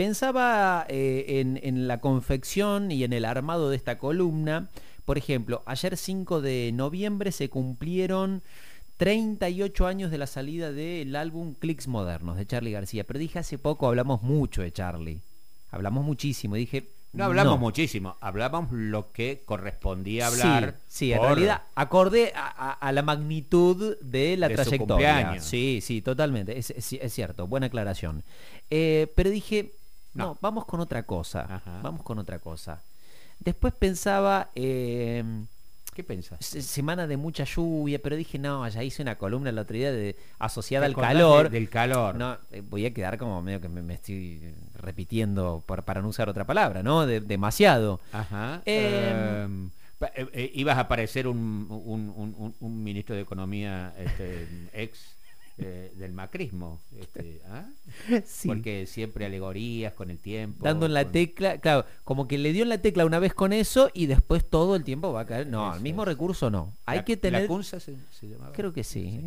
pensaba eh, en, en la confección y en el armado de esta columna. Por ejemplo, ayer 5 de noviembre se cumplieron 38 años de la salida del álbum Clicks Modernos de Charlie García. Pero dije hace poco hablamos mucho de Charlie. Hablamos muchísimo. Dije. No hablamos muchísimo, hablamos lo que correspondía hablar. Sí, sí en realidad acorde a, la magnitud de la trayectoria. Sí, sí, totalmente. Es, cierto, buena aclaración. Eh, pero dije, no. vamos con otra cosa. Vamos con otra cosa. Después pensaba. Eh, ¿Qué pensás? Semana de mucha lluvia, pero dije, no, ya hice una columna la otra día de, asociada al calor. del calor. No, eh, voy a quedar como medio que me, estoy repitiendo para no usar otra palabra, ¿no? demasiado. Ajá. Em, eh, ibas a parecer un, un, ministro de Economía este, ex eh, del macrismo. Este, ¿ah? Porque siempre alegorías con el tiempo. Dando en la tecla, claro, como que le dio en la tecla una vez con eso y después todo el tiempo va a caer. No, el mismo recurso no. Hay que tener. ¿La se, llamaba? Creo que sí.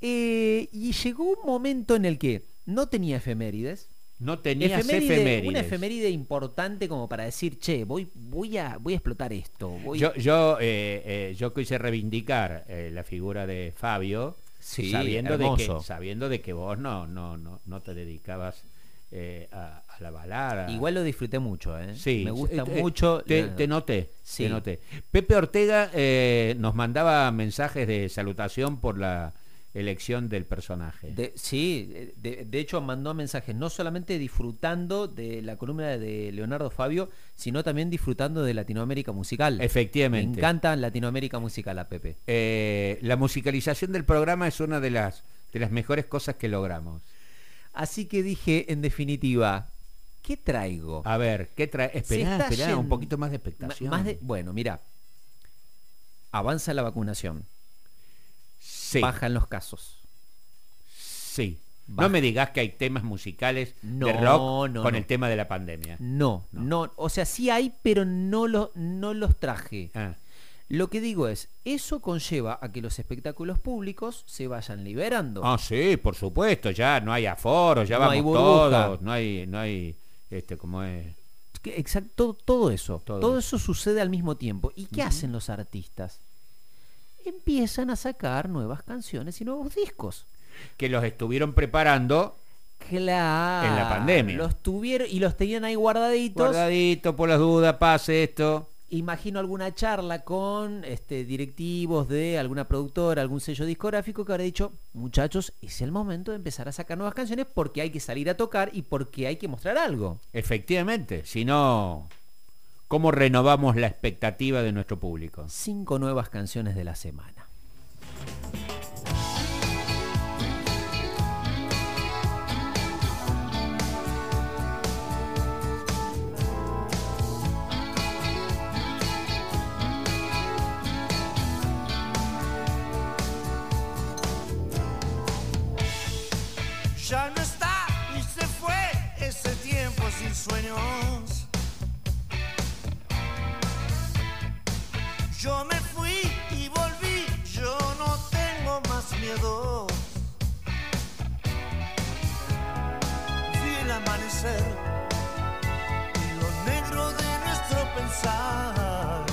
Eh, y llegó un momento en el que no tenía efemérides. No tenía efemérides. Una efeméride importante como para decir, che, voy, voy, a, voy a explotar esto. Yo, yo, eh, yo quise reivindicar la figura de Fabio sabiendo, de que, sabiendo de que vos no, no, no, no te dedicabas eh, a, la balada. Igual lo disfruté mucho, ¿eh? Sí, me gusta eh, mucho. Te, te, noté, te noté. Pepe Ortega eh, nos mandaba mensajes de salutación por la elección del personaje. sí, de, hecho mandó mensajes no solamente disfrutando de la columna de Leonardo Fabio, sino también disfrutando de Latinoamérica musical. Efectivamente. Me encanta Latinoamérica musical a Pepe. Eh, la musicalización del programa es una de las, de las mejores cosas que logramos. Así que dije, en definitiva, ¿qué traigo? A ver, ¿qué trae? Esperá, esperá, un poquito más de expectación. Más de, bueno, mira, avanza la vacunación bajan los casos. Sí. No me digas que hay temas musicales de rock con el tema de la pandemia. No, no, O sea, sí hay, pero no, lo, no los traje. Ah. Lo que digo es, eso conlleva a que los espectáculos públicos se vayan liberando. Ah, sí, por supuesto, ya no hay aforo, ya vamos todos, no hay, no hay, este, como es. Exacto, todo, eso, todo, eso. sucede al mismo tiempo. ¿Y qué hacen los artistas? Empiezan a sacar nuevas canciones y nuevos discos. Que los estuvieron preparando Claro. En la pandemia. Los tuvieron y los tenían ahí guardaditos. Guardaditos por las dudas, pase esto. Imagino alguna charla con este, directivos de alguna productora, algún sello discográfico que habrá dicho, muchachos, es el momento de empezar a sacar nuevas canciones porque hay que salir a tocar y porque hay que mostrar algo. Efectivamente, si no, ¿Cómo renovamos la expectativa de nuestro público? Cinco nuevas canciones de la semana. Ya no está y se fue ese tiempo sin sueños. Yo me fui y volví, yo no tengo más miedo. Vi el amanecer y lo negro de nuestro pensar.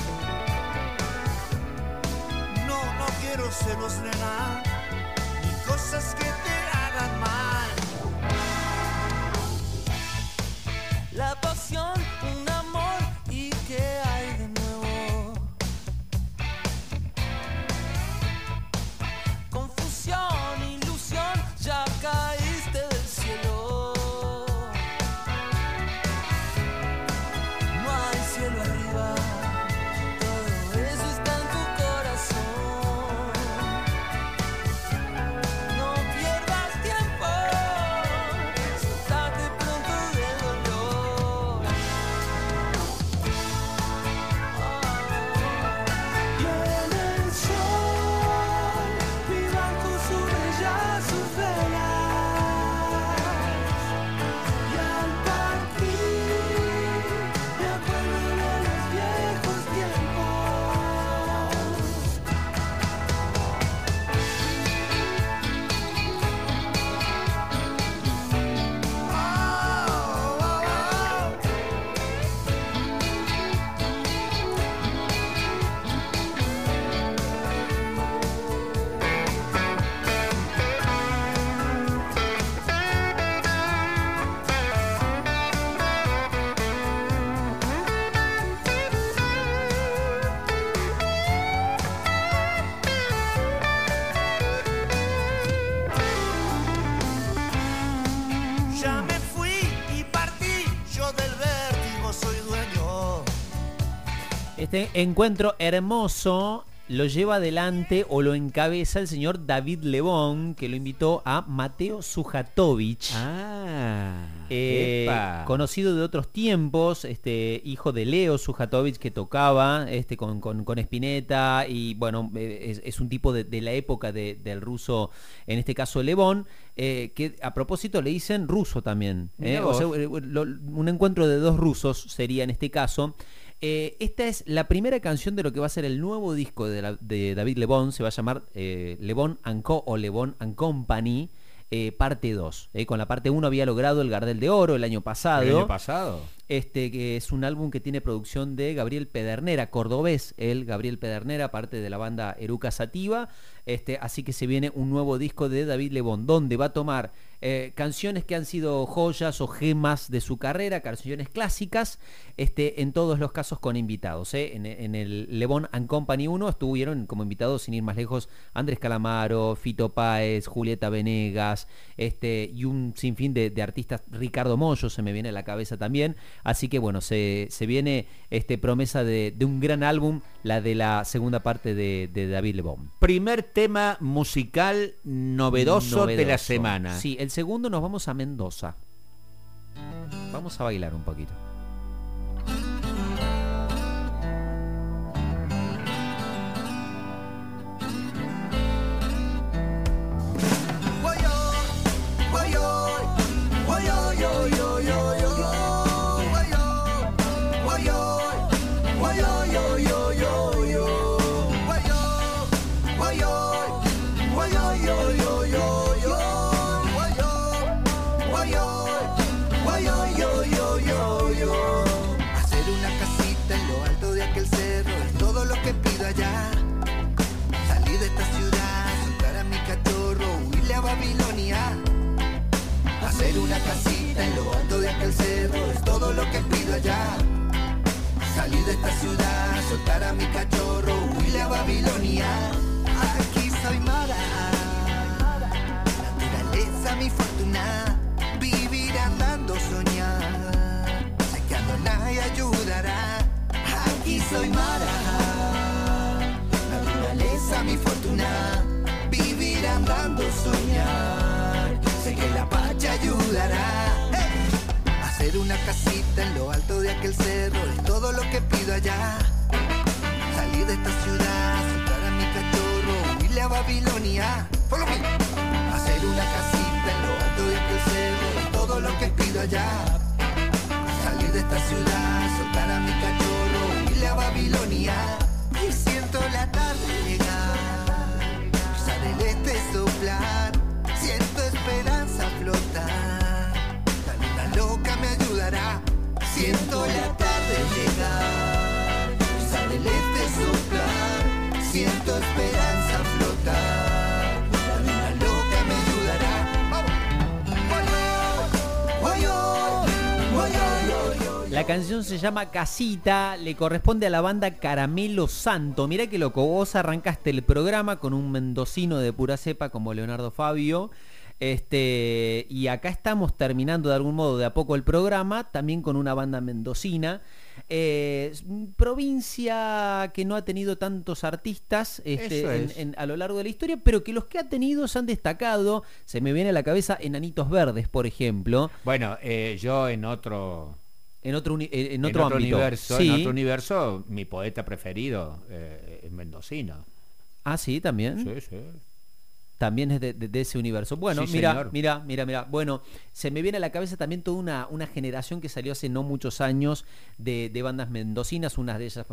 No, no quiero celos, nena, ni cosas que te hagan mal. La Este encuentro hermoso lo lleva adelante o lo encabeza el señor David Lebón, que lo invitó a Mateo Sujatovich. Ah, eh, conocido de otros tiempos, este hijo de Leo Sujatovich que tocaba este, con, con, Spinetta y bueno, eh, es, un tipo de, la época del ruso, en este caso Lebón, eh, que a propósito le dicen ruso también. un encuentro de dos rusos sería en este caso. Eh, esta es la primera canción de lo que va a ser el nuevo disco de, David Lebón. Se va a llamar eh, Lebón Co. o Lebón and Company. Eh, parte 2. con la parte 1 había logrado el Gardel de Oro el año pasado. El año pasado. Este, que es un álbum que tiene producción de Gabriel Pedernera, cordobés, el Gabriel Pedernera, parte de la banda Eruca Sativa. Este, así que se viene un nuevo disco de David Lebón, donde va a tomar eh, canciones que han sido joyas o gemas de su carrera, canciones clásicas, este, en todos los casos con invitados. ¿eh? En, el Le Bon and Company 1 estuvieron como invitados, sin ir más lejos, Andrés Calamaro, Fito Páez, Julieta Venegas, este, y un sinfín de, artistas, Ricardo Mollo se me viene a la cabeza también. Así que bueno, se, viene este, promesa de, un gran álbum, la de la segunda parte de, David Le Bon. Primer tema musical novedoso, de la semana. Sí, el segundo nos vamos a Mendoza. Vamos a bailar un poquito. Aquel cerro es todo lo que pido allá. Salir de esta ciudad, soltar a mi cachorro, huirle a Babilonia. Aquí soy Mara, naturaleza mi fortuna, vivir andando soñar. Hacer una casita en lo alto de aquel cerro es todo lo que pido allá. Salir de esta ciudad, soltar a mi cachorro, huirle a Babilonia. Hacer una casita en lo alto de aquel cerro es todo lo que pido allá. Salir de esta ciudad, soltar a mi cachorro, huirle a Babilonia. La canción se llama Casita, le corresponde a la banda Caramelo Santo. Mira que loco, vos arrancaste el programa con un mendocino de pura cepa como Leonardo Fabio. Este, y acá estamos terminando de algún modo de a poco el programa, también con una banda mendocina. Eh, provincia que no ha tenido tantos artistas este, a lo largo de la historia, pero que los que ha tenido se han destacado. Se me viene a la cabeza Enanitos Verdes, por ejemplo. Bueno, eh, yo en otro en otro, en otro, universo, en otro universo, mi poeta preferido eh, es mendocino. Ah, sí, también. Sí, sí también es de, ese universo. Bueno, mira, mira, mira, mira. Bueno, se me viene a la cabeza también toda una, una generación que salió hace no muchos años de, bandas mendocinas. Una de ellas,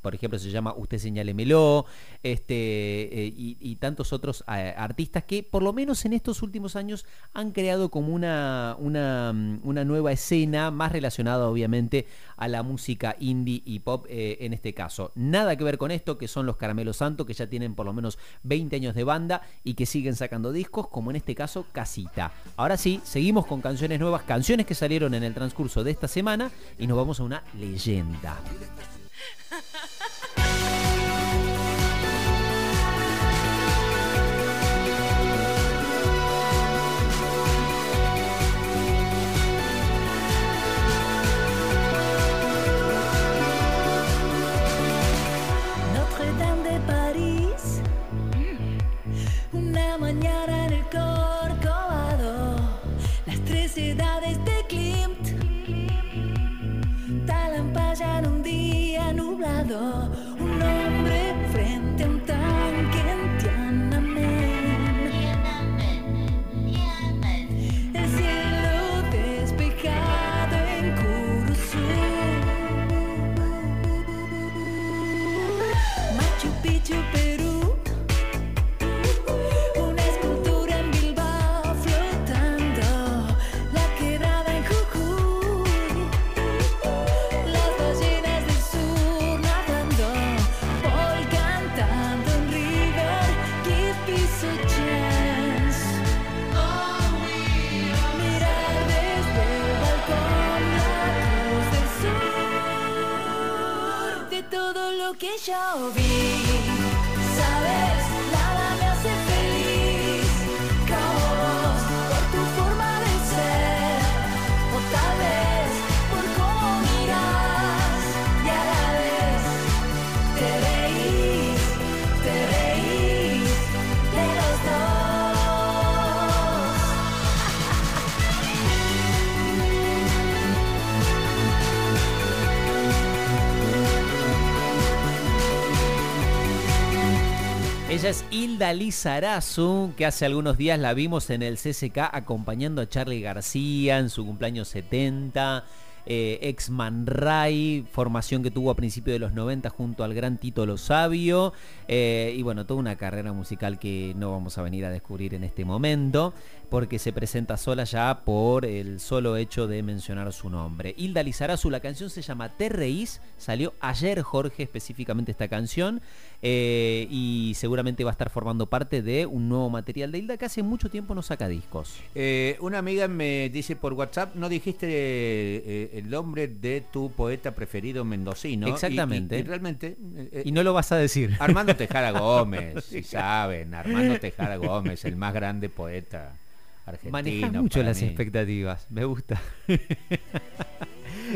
por ejemplo, se llama Usted Señálemelo, este, eh, y, tantos otros eh, artistas que, por lo menos en estos últimos años, han creado como una, una, una nueva escena más relacionada, obviamente, a la música indie y pop eh, en este caso. Nada que ver con esto, que son los Caramelos Santos, que ya tienen por lo menos 20 años de banda y que siguen sacando discos, como en este caso Casita. Ahora sí, seguimos con canciones nuevas, canciones que salieron en el transcurso de esta semana y nos vamos a una leyenda. 交臂。Ella es Hilda Lizarazu, que hace algunos días la vimos en el CCK acompañando a Charlie García en su cumpleaños 70. Eh, ex Man Ray, formación que tuvo a principios de los 90 junto al gran Tito Lo Sabio. Eh, y bueno, toda una carrera musical que no vamos a venir a descubrir en este momento, porque se presenta sola ya por el solo hecho de mencionar su nombre. Hilda Lizarazu, la canción se llama Te Reís, salió ayer Jorge específicamente esta canción. Eh, y seguramente va a estar formando parte de un nuevo material de Hilda que hace mucho tiempo no saca discos. Eh, una amiga me dice por WhatsApp, no dijiste eh, el nombre de tu poeta preferido mendocino. Exactamente. Y, realmente... y no lo vas a decir. Armando Tejada Gómez, si saben, Armando Tejada Gómez, el más grande poeta argentino. Manejas mucho las expectativas, me gusta.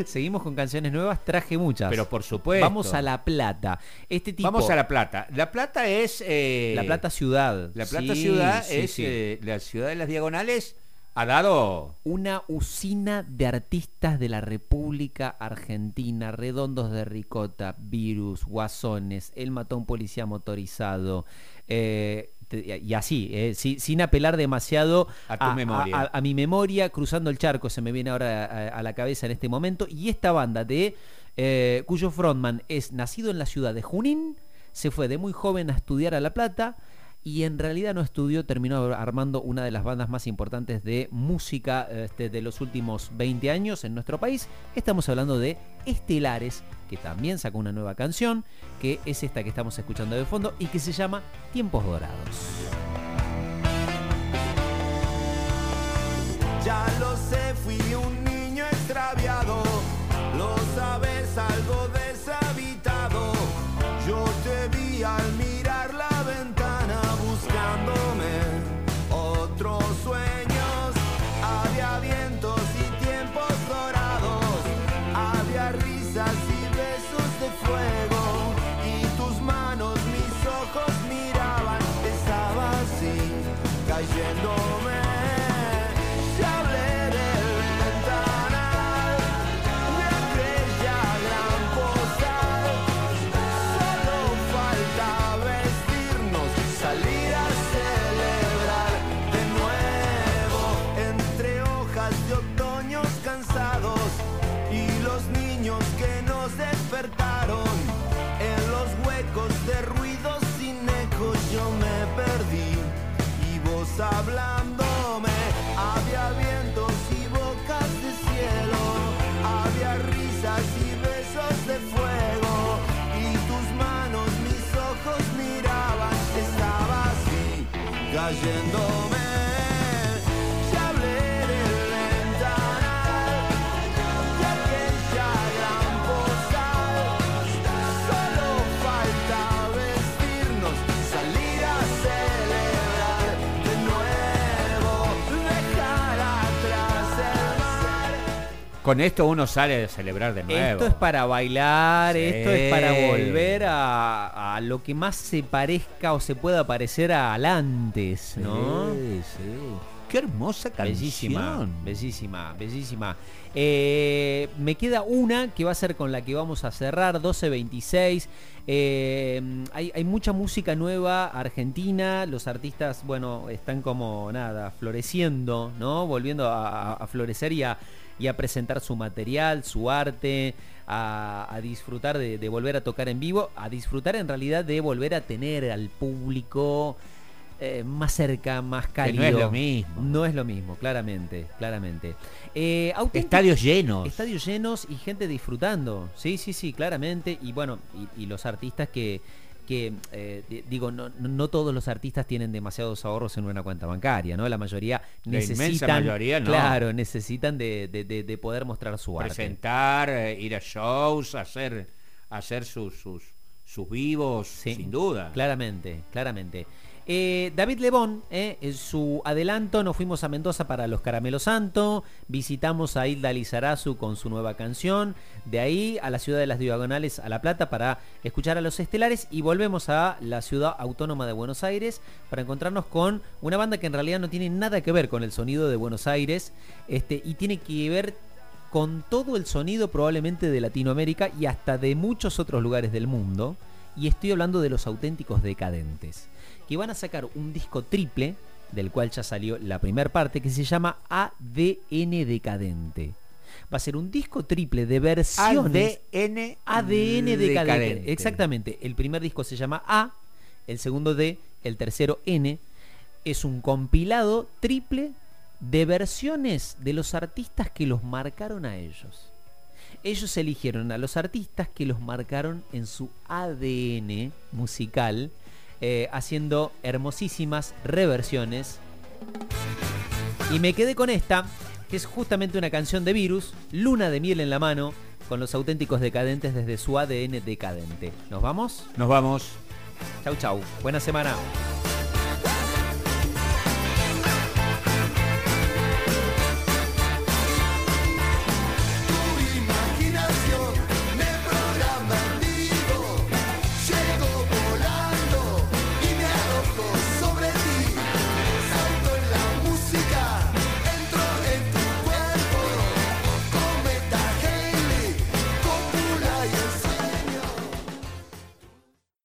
Seguimos con canciones nuevas, traje muchas. Pero por supuesto. Vamos a La Plata. Este tipo, Vamos a La Plata. La Plata es... Eh, la Plata Ciudad. La Plata Ciudad es eh, la ciudad de las diagonales. Ha dado una usina de artistas de la República Argentina, redondos de ricota, virus, guasones, el matón policía motorizado, eh, y así, eh, sin apelar demasiado a, memoria. A, mi memoria, cruzando el charco se me viene ahora a, la cabeza en este momento, y esta banda de eh, cuyo frontman es nacido en la ciudad de Junín, se fue de muy joven a estudiar a La Plata, y en realidad no estudió, terminó armando una de las bandas más importantes de música este, de los últimos 20 años en nuestro país. Estamos hablando de Estelares, que también sacó una nueva canción, que es esta que estamos escuchando de fondo y que se llama Tiempos Dorados. Ya lo sé, fui un niño extraviado, lo sabes, algo deshabitado. Hablándome, había vientos y bocas de cielo, había risas y besos de fuego, y tus manos mis ojos miraban, estaba así, cayéndome. Con esto uno sale a celebrar de nuevo. Esto es para bailar, esto es para volver a, lo que más se parezca o se pueda parecer al antes, ¿no? Sí, sí. Qué hermosa canción. Bellísima, bellísima, bellísima. Eh, me queda una que va a ser con la que vamos a cerrar, 1226. Eh, hay, hay, mucha música nueva argentina, los artistas, bueno, están como nada, floreciendo, ¿no? Volviendo a, florecer y a, y a, presentar su material, su arte, a, disfrutar de, de volver a tocar en vivo, a disfrutar en realidad de volver a tener al público eh, más cerca, más cálido. no es lo mismo. No es lo mismo, claramente, claramente. Eh, estadios llenos. Estadios llenos y gente disfrutando. Sí, sí, sí, claramente. Y bueno, y, los artistas que, que eh, digo, no, no, todos los artistas tienen demasiados ahorros en una cuenta bancaria, ¿no? La mayoría necesitan, La mayoría, ¿no? claro, necesitan de, poder mostrar su arte. Presentar, ir a shows, hacer, hacer sus, sus, sus vivos, sin duda. Claramente, claramente. Eh, David Lebón, eh, en su adelanto, nos fuimos a Mendoza para los Caramelos Santo, visitamos a Hilda Lizarazu con su nueva canción, de ahí a la ciudad de las Diagonales, a La Plata, para escuchar a los Estelares y volvemos a la ciudad autónoma de Buenos Aires para encontrarnos con una banda que en realidad no tiene nada que ver con el sonido de Buenos Aires este, y tiene que ver con todo el sonido probablemente de Latinoamérica y hasta de muchos otros lugares del mundo. Y estoy hablando de los auténticos decadentes que van a sacar un disco triple, del cual ya salió la primera parte, que se llama ADN Decadente. Va a ser un disco triple de versiones. ADN, ADN decadente. Exactamente. El primer disco se llama A, el segundo D, el tercero N. Es un compilado triple de versiones de los artistas que los marcaron a ellos. Ellos eligieron a los artistas que los marcaron en su ADN musical eh, haciendo hermosísimas reversiones. Y me quedé con esta, que es justamente una canción de Virus, Luna de miel en la mano, con los auténticos decadentes desde su ADN decadente. ¿Nos vamos? Nos vamos. Chau, chau. Buena semana.